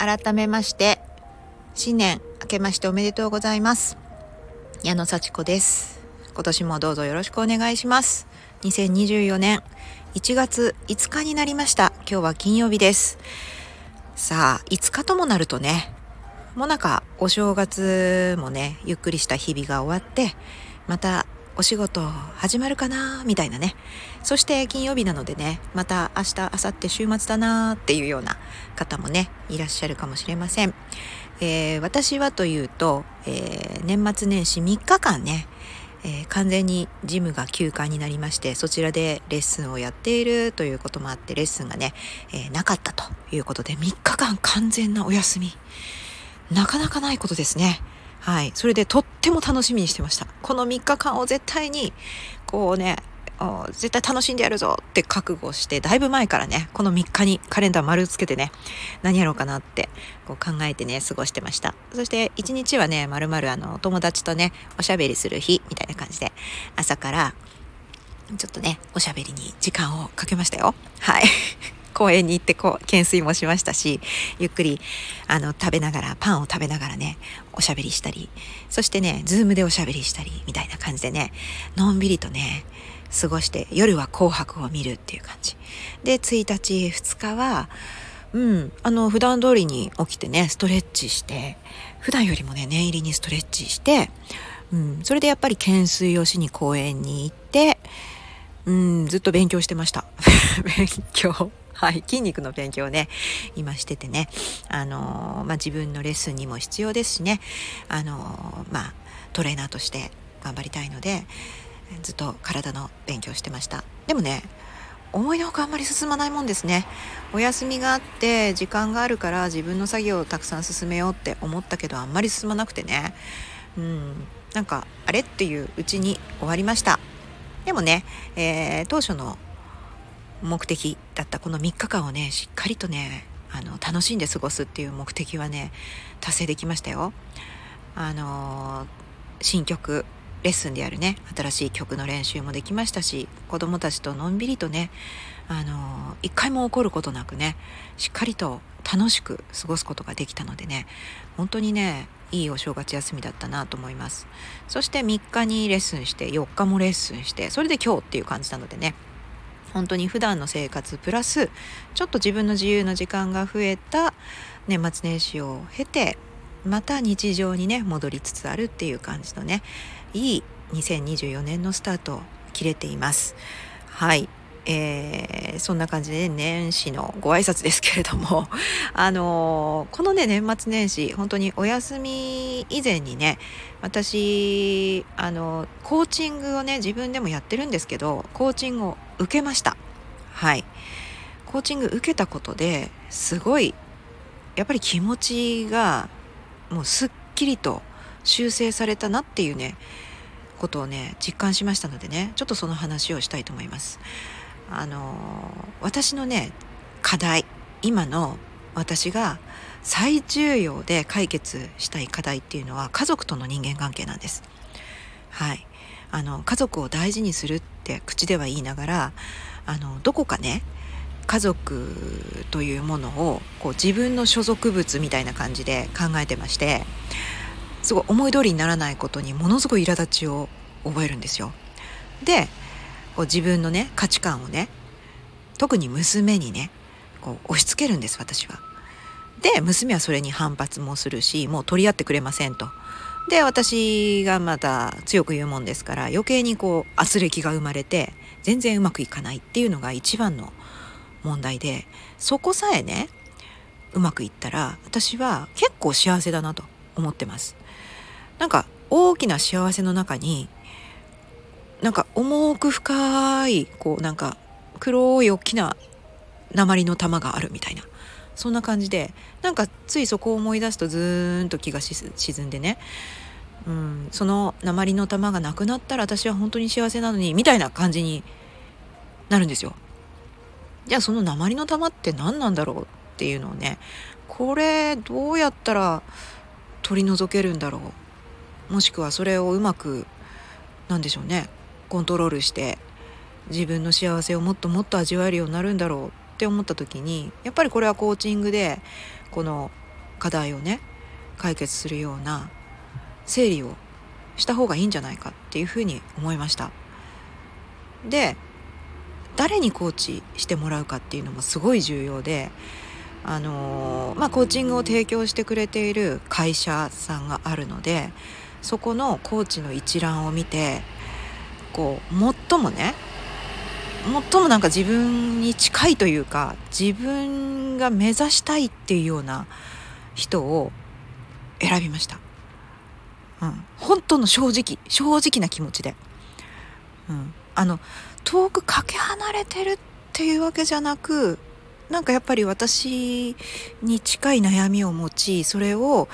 改めまして新年明けましておめでとうございます。矢野幸子です。今年もどうぞよろしくお願いします。2024年1月5日になりました。今日は金曜日です。さあ5日ともなるとねもなかお正月もねゆっくりした日々が終わってまたお仕事始まるかな？みたいなね。そして金曜日なのでねまた明日明後日週末だなっていうような方もねいらっしゃるかもしれません、えー、私はというと、えー、年末年始3日間ねえー、完全にジムが休館になりましてそちらでレッスンをやっているということもあってレッスンがね、え、なかったということで3日間完全なお休み。なかなかないことですね。はい。それでとっても楽しみにしてました。この3日間を絶対に、こうね、絶対楽しんでやるぞって覚悟して、だいぶ前からね、この3日にカレンダー丸つけてね、何やろうかなってこう考えてね、過ごしてました。そして1日はね、まるまるあの、お友達とね、おしゃべりする日みたいな感じで、朝から、ちょっとね、おしゃべりに時間をかけましたよ。はい。公園に行ってこう懸垂もしましたしゆっくりあの食べながらパンを食べながらねおしゃべりしたりそしてねズームでおしゃべりしたりみたいな感じでねのんびりとね過ごして夜は紅白を見るっていう感じで1日2日はうんあの普段通りに起きてねストレッチして普段よりもね念入りにストレッチしてうん、それでやっぱり懸垂をしに公園に行って、うん、ずっと勉強してました。勉強。はい、筋肉の勉強をね、今しててね、あのー、まあ、自分のレッスンにも必要ですしね、あのー、まあ、トレーナーとして頑張りたいので、ずっと体の勉強してました。でもね、思いのほかあんまり進まないもんですね。お休みがあって時間があるから自分の作業をたくさん進めようって思ったけどあんまり進まなくてね。うん、なんかあれっていううちに終わりました。でもね、えー、当初の目的だったこの3日間をねしっかりとねあの楽しんで過ごすっていう目的はね達成できましたよ。あの新曲レッスンでやるね新しい曲の練習もできましたし子供たちとのんびりとねあの一回も怒ることなくねしっかりと楽しく過ごすことができたのでね本当にねいいお正月休みだったなと思いますそして3日にレッスンして4日もレッスンしてそれで今日っていう感じなのでね本当に普段の生活プラスちょっと自分の自由の時間が増えた年末年始を経てまた日常にね戻りつつあるっていう感じのねいい2024年のスタートを切れています。はい。えー、そんな感じで、ね、年始のご挨拶ですけれども、あのー、このね、年末年始、本当にお休み以前にね、私、あのー、コーチングをね、自分でもやってるんですけど、コーチングを受けました。はい。コーチング受けたことですごい、やっぱり気持ちが、もうすっきりと修正されたなっていうね、ことをね、実感しましたのでね、ちょっとその話をしたいと思います。あの私のね課題今の私が最重要で解決したい課題っていうのは家族との人間関係なんです。はい、あの家族を大事にするって口では言いながらあのどこかね家族というものをこう自分の所属物みたいな感じで考えてましてすごい思い通りにならないことにものすごい苛立ちを覚えるんですよ。でこう自分のね価値観をね特に娘にねこう押し付けるんです私は。で娘はそれに反発もするしもう取り合ってくれませんと。で私がまた強く言うもんですから余計にこう圧力が生まれて全然うまくいかないっていうのが一番の問題でそこさえねうまくいったら私は結構幸せだなと思ってます。なんか大きな幸せの中になんか重く深いこうなんか黒い大きな鉛の玉があるみたいな。そんな感じでなんかついそこを思い出すとずーんと気が沈んでね、うん、その鉛の玉がなくなったら私は本当に幸せなのにみたいな感じになるんですよ。じゃあその鉛の玉って何なんだろうっていうのをねこれどうやったら取り除けるんだろう。もしくはそれをうまくなんでしょうね。コントロールして自分の幸せをもっともっと味わえるようになるんだろうって思った時にやっぱりこれはコーチングでこの課題をね解決するような整理をした方がいいんじゃないかっていうふうに思いました。で誰にコーチしてもらうかっていうのもすごい重要であの、まあ、コーチングを提供してくれている会社さんがあるのでそこのコーチの一覧を見てこう最もね最もなんか自分に近いというか自分が目指したいっていうような人を選びました。うん、本当の正直正直な気持ちで、うん、あの遠くかけ離れてるっていうわけじゃなくなんかやっぱり私に近い悩みを持ちそれを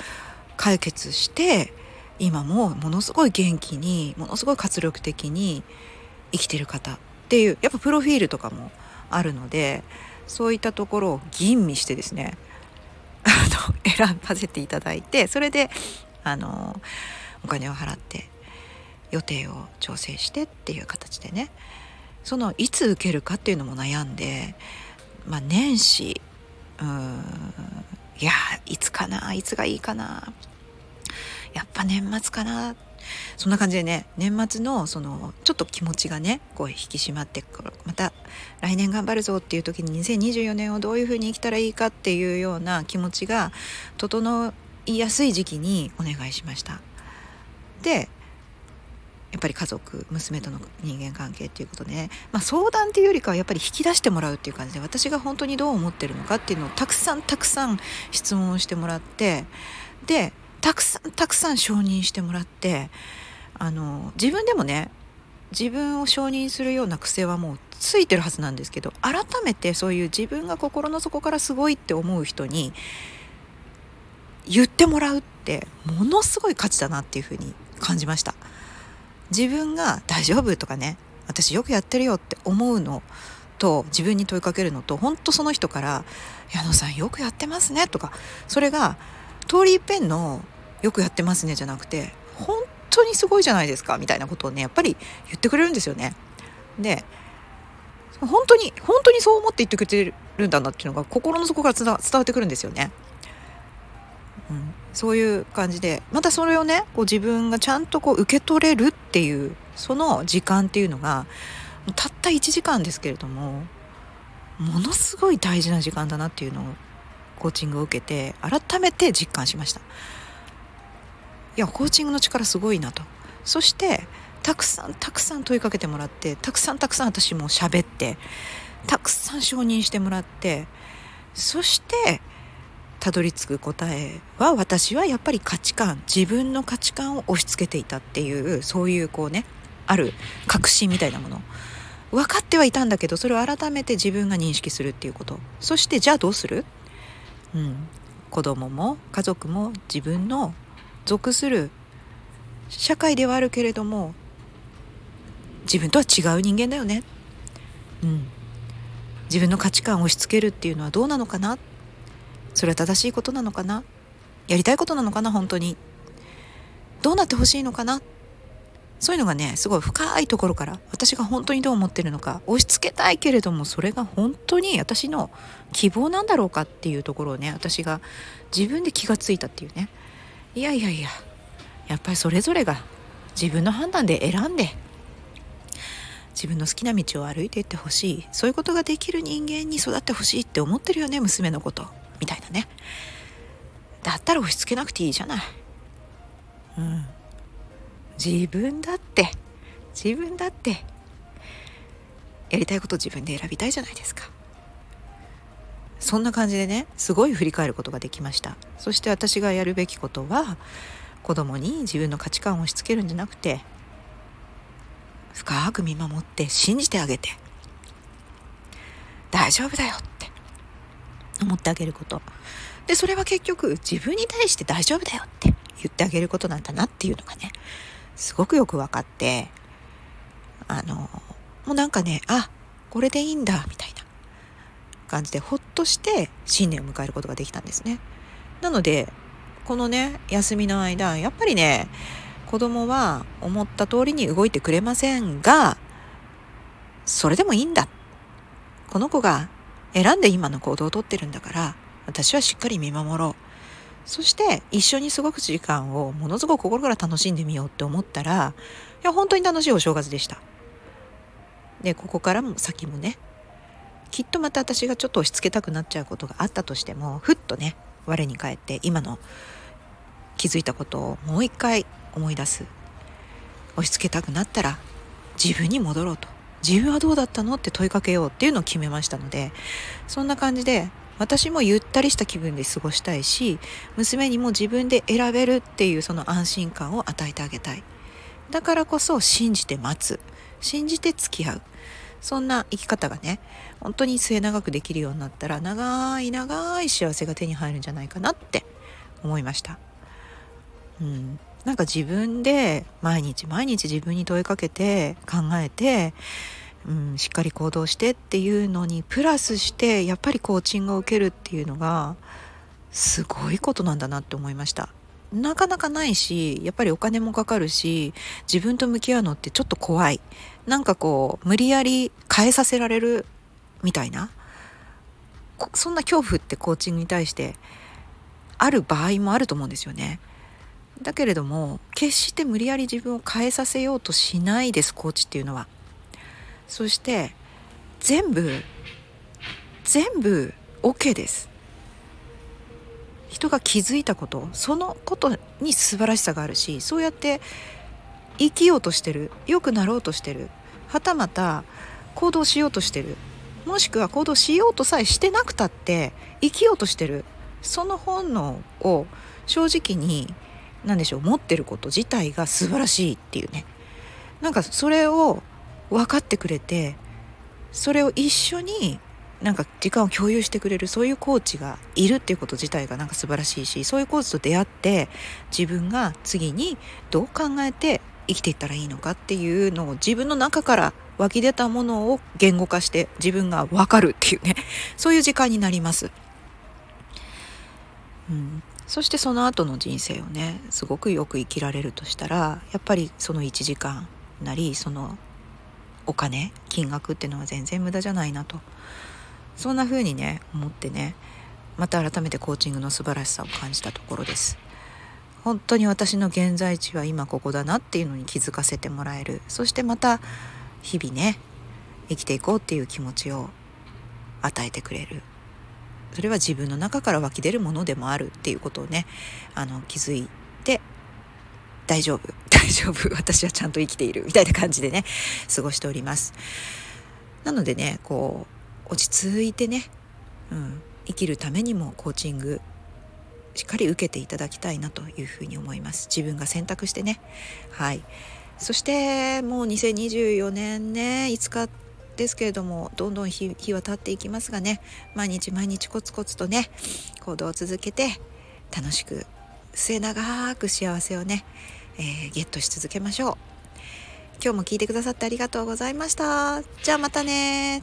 解決して今もものすごい元気にものすごい活力的に生きてる方っていうやっぱプロフィールとかもあるのでそういったところを吟味してですね 選ばせていただいてそれであのお金を払って予定を調整してっていう形でねそのいつ受けるかっていうのも悩んで、まあ、年始うんいやいつかないつがいいかなやっぱ年末かな。そんな感じでね年末のそのちょっと気持ちがねこう引き締まってまた来年頑張るぞっていう時に2024年をどういうふうに生きたらいいかっていうような気持ちが整いやすい時期にお願いしました。でやっぱり家族娘との人間関係っていうことで、ね、まあ、相談っていうよりかはやっぱり引き出してもらうっていう感じで私が本当にどう思ってるのかっていうのをたくさんたくさん質問をしてもらってでたくさんたくさん承認してもらってあの自分でもね自分を承認するような癖はもうついてるはずなんですけど改めてそういう自分が心の底からすごいって思う人に言ってもらうってものすごい価値だなっていうふうに感じました。自分が大丈夫とかね私よくやってるよって思うのと自分に問いかけるのと本当その人から「矢野さんよくやってますね」とかそれが通り一遍の「よくやってますね」じゃなくて「本当にすごいじゃないですか」みたいなことをねやっぱり言ってくれるんですよね。で本当に本当にそう思って言ってくれてるんだなっていうのが心の底から伝わってくるんですよね。うん、そういう感じでまたそれをねこう自分がちゃんとこう受け取れるっていうその時間っていうのがたった1時間ですけれどもものすごい大事な時間だなっていうのをコーチングを受けて改めて実感しましたいやコーチングの力すごいなと。そしてたくさんたくさん問いかけてもらってたくさんたくさん私も喋ってたくさん承認してもらってそしてたどり着く答えは私はやっぱり価値観自分の価値観を押し付けていたっていうそういうこうねある確信みたいなもの。分かってはいたんだけどそれを改めて自分が認識するっていうこと。そしてじゃあどうする、うん、子供も家族も自分の属する社会ではあるけれども自分とは違う人間だよね、うん、自分の価値観を押し付けるっていうのはどうなのかな？それは正しいことなのかな？やりたいことなのかな？本当に。どうなってほしいのかな？そういうのがねすごい深いところから私が本当にどう思ってるのか押し付けたいけれどもそれが本当に私の希望なんだろうかっていうところをね私が自分で気がついたっていうね。いやいやいややっぱりそれぞれが自分の判断で選んで自分の好きな道を歩いていってほしいそういうことができる人間に育ってほしいって思ってるよね娘のことみたいなね。だったら押し付けなくていいじゃない。うん。自分だって自分だってやりたいこと自分で選びたいじゃないですか。そんな感じでねすごい振り返ることができました。そして私がやるべきことは子供に自分の価値観を押し付けるんじゃなくて深く見守って信じてあげて大丈夫だよって思ってあげること。でそれは結局自分に対して大丈夫だよって言ってあげることなんだなっていうのがねすごくよく分かってあのもうなんかねあこれでいいんだみたいな。感じでほっとして新年を迎えることができたんですね。なのでこのね休みの間やっぱりね子供は思った通りに動いてくれませんがそれでもいいんだ。この子が選んで今の行動をとってるんだから私はしっかり見守ろう。そして一緒に過ごす時間をものすごく心から楽しんでみようって思ったらいや本当に楽しいお正月でした。でここからも先もねきっとまた私がちょっと押し付けたくなっちゃうことがあったとしてもふっとね我に返って今の気づいたことをもう一回思い出す。押し付けたくなったら自分に戻ろうと。自分はどうだったのって問いかけようっていうのを決めましたのでそんな感じで私もゆったりした気分で過ごしたいし娘にも自分で選べるっていうその安心感を与えてあげたい。だからこそ信じて待つ。信じて付き合う。そんな生き方がね本当に末永くできるようになったら長い長い幸せが手に入るんじゃないかなって思いました。うん、なんか自分で毎日毎日自分に問いかけて考えて、うん、しっかり行動してっていうのにプラスしてやっぱりコーチングを受けるっていうのがすごいことなんだなって思いました。なかなかないしやっぱりお金もかかるし自分と向き合うのってちょっと怖いなんかこう無理やり変えさせられるみたいなそんな恐怖ってコーチングに対してある場合もあると思うんですよね。だけれども決して無理やり自分を変えさせようとしないですコーチっていうのは。そして全部全部 OK です。人が気づいたことそのことに素晴らしさがあるしそうやって生きようとしてる良くなろうとしてるはたまた行動しようとしてる。もしくは行動しようとさえしてなくたって生きようとしてる。その本能を正直に何でしょう持ってること自体が素晴らしいっていうね。なんかそれを分かってくれてそれを一緒になんか時間を共有してくれるそういうコーチがいるっていうこと自体がなんか素晴らしいしそういうコーチと出会って自分が次にどう考えて生きていったらいいのかっていうのを自分の中から湧き出たものを言語化して自分が分かるっていうね。そういう時間になります。うん、そしてその後の人生をねすごくよく生きられるとしたらやっぱりその1時間なりそのお金金額っていうのは全然無駄じゃないなと。そんな風にね思ってねまた改めてコーチングの素晴らしさを感じたところです。本当に私の現在地は今ここだなっていうのに気づかせてもらえる。そしてまた日々ね生きていこうっていう気持ちを与えてくれる。それは自分の中から湧き出るものでもあるっていうことをねあの気づいて大丈夫。大丈夫。私はちゃんと生きているみたいな感じでね過ごしております。なのでねこう落ち着いてね、うん、生きるためにもコーチングしっかり受けていただきたいなというふうに思います。自分が選択してね。はい。そしてもう2024年ね5日ですけれどもどんどん日は経っていきますがね毎日毎日コツコツとね行動を続けて楽しく末永く幸せをね、えー、ゲットし続けましょう。今日も聞いてくださってありがとうございました。じゃあまたね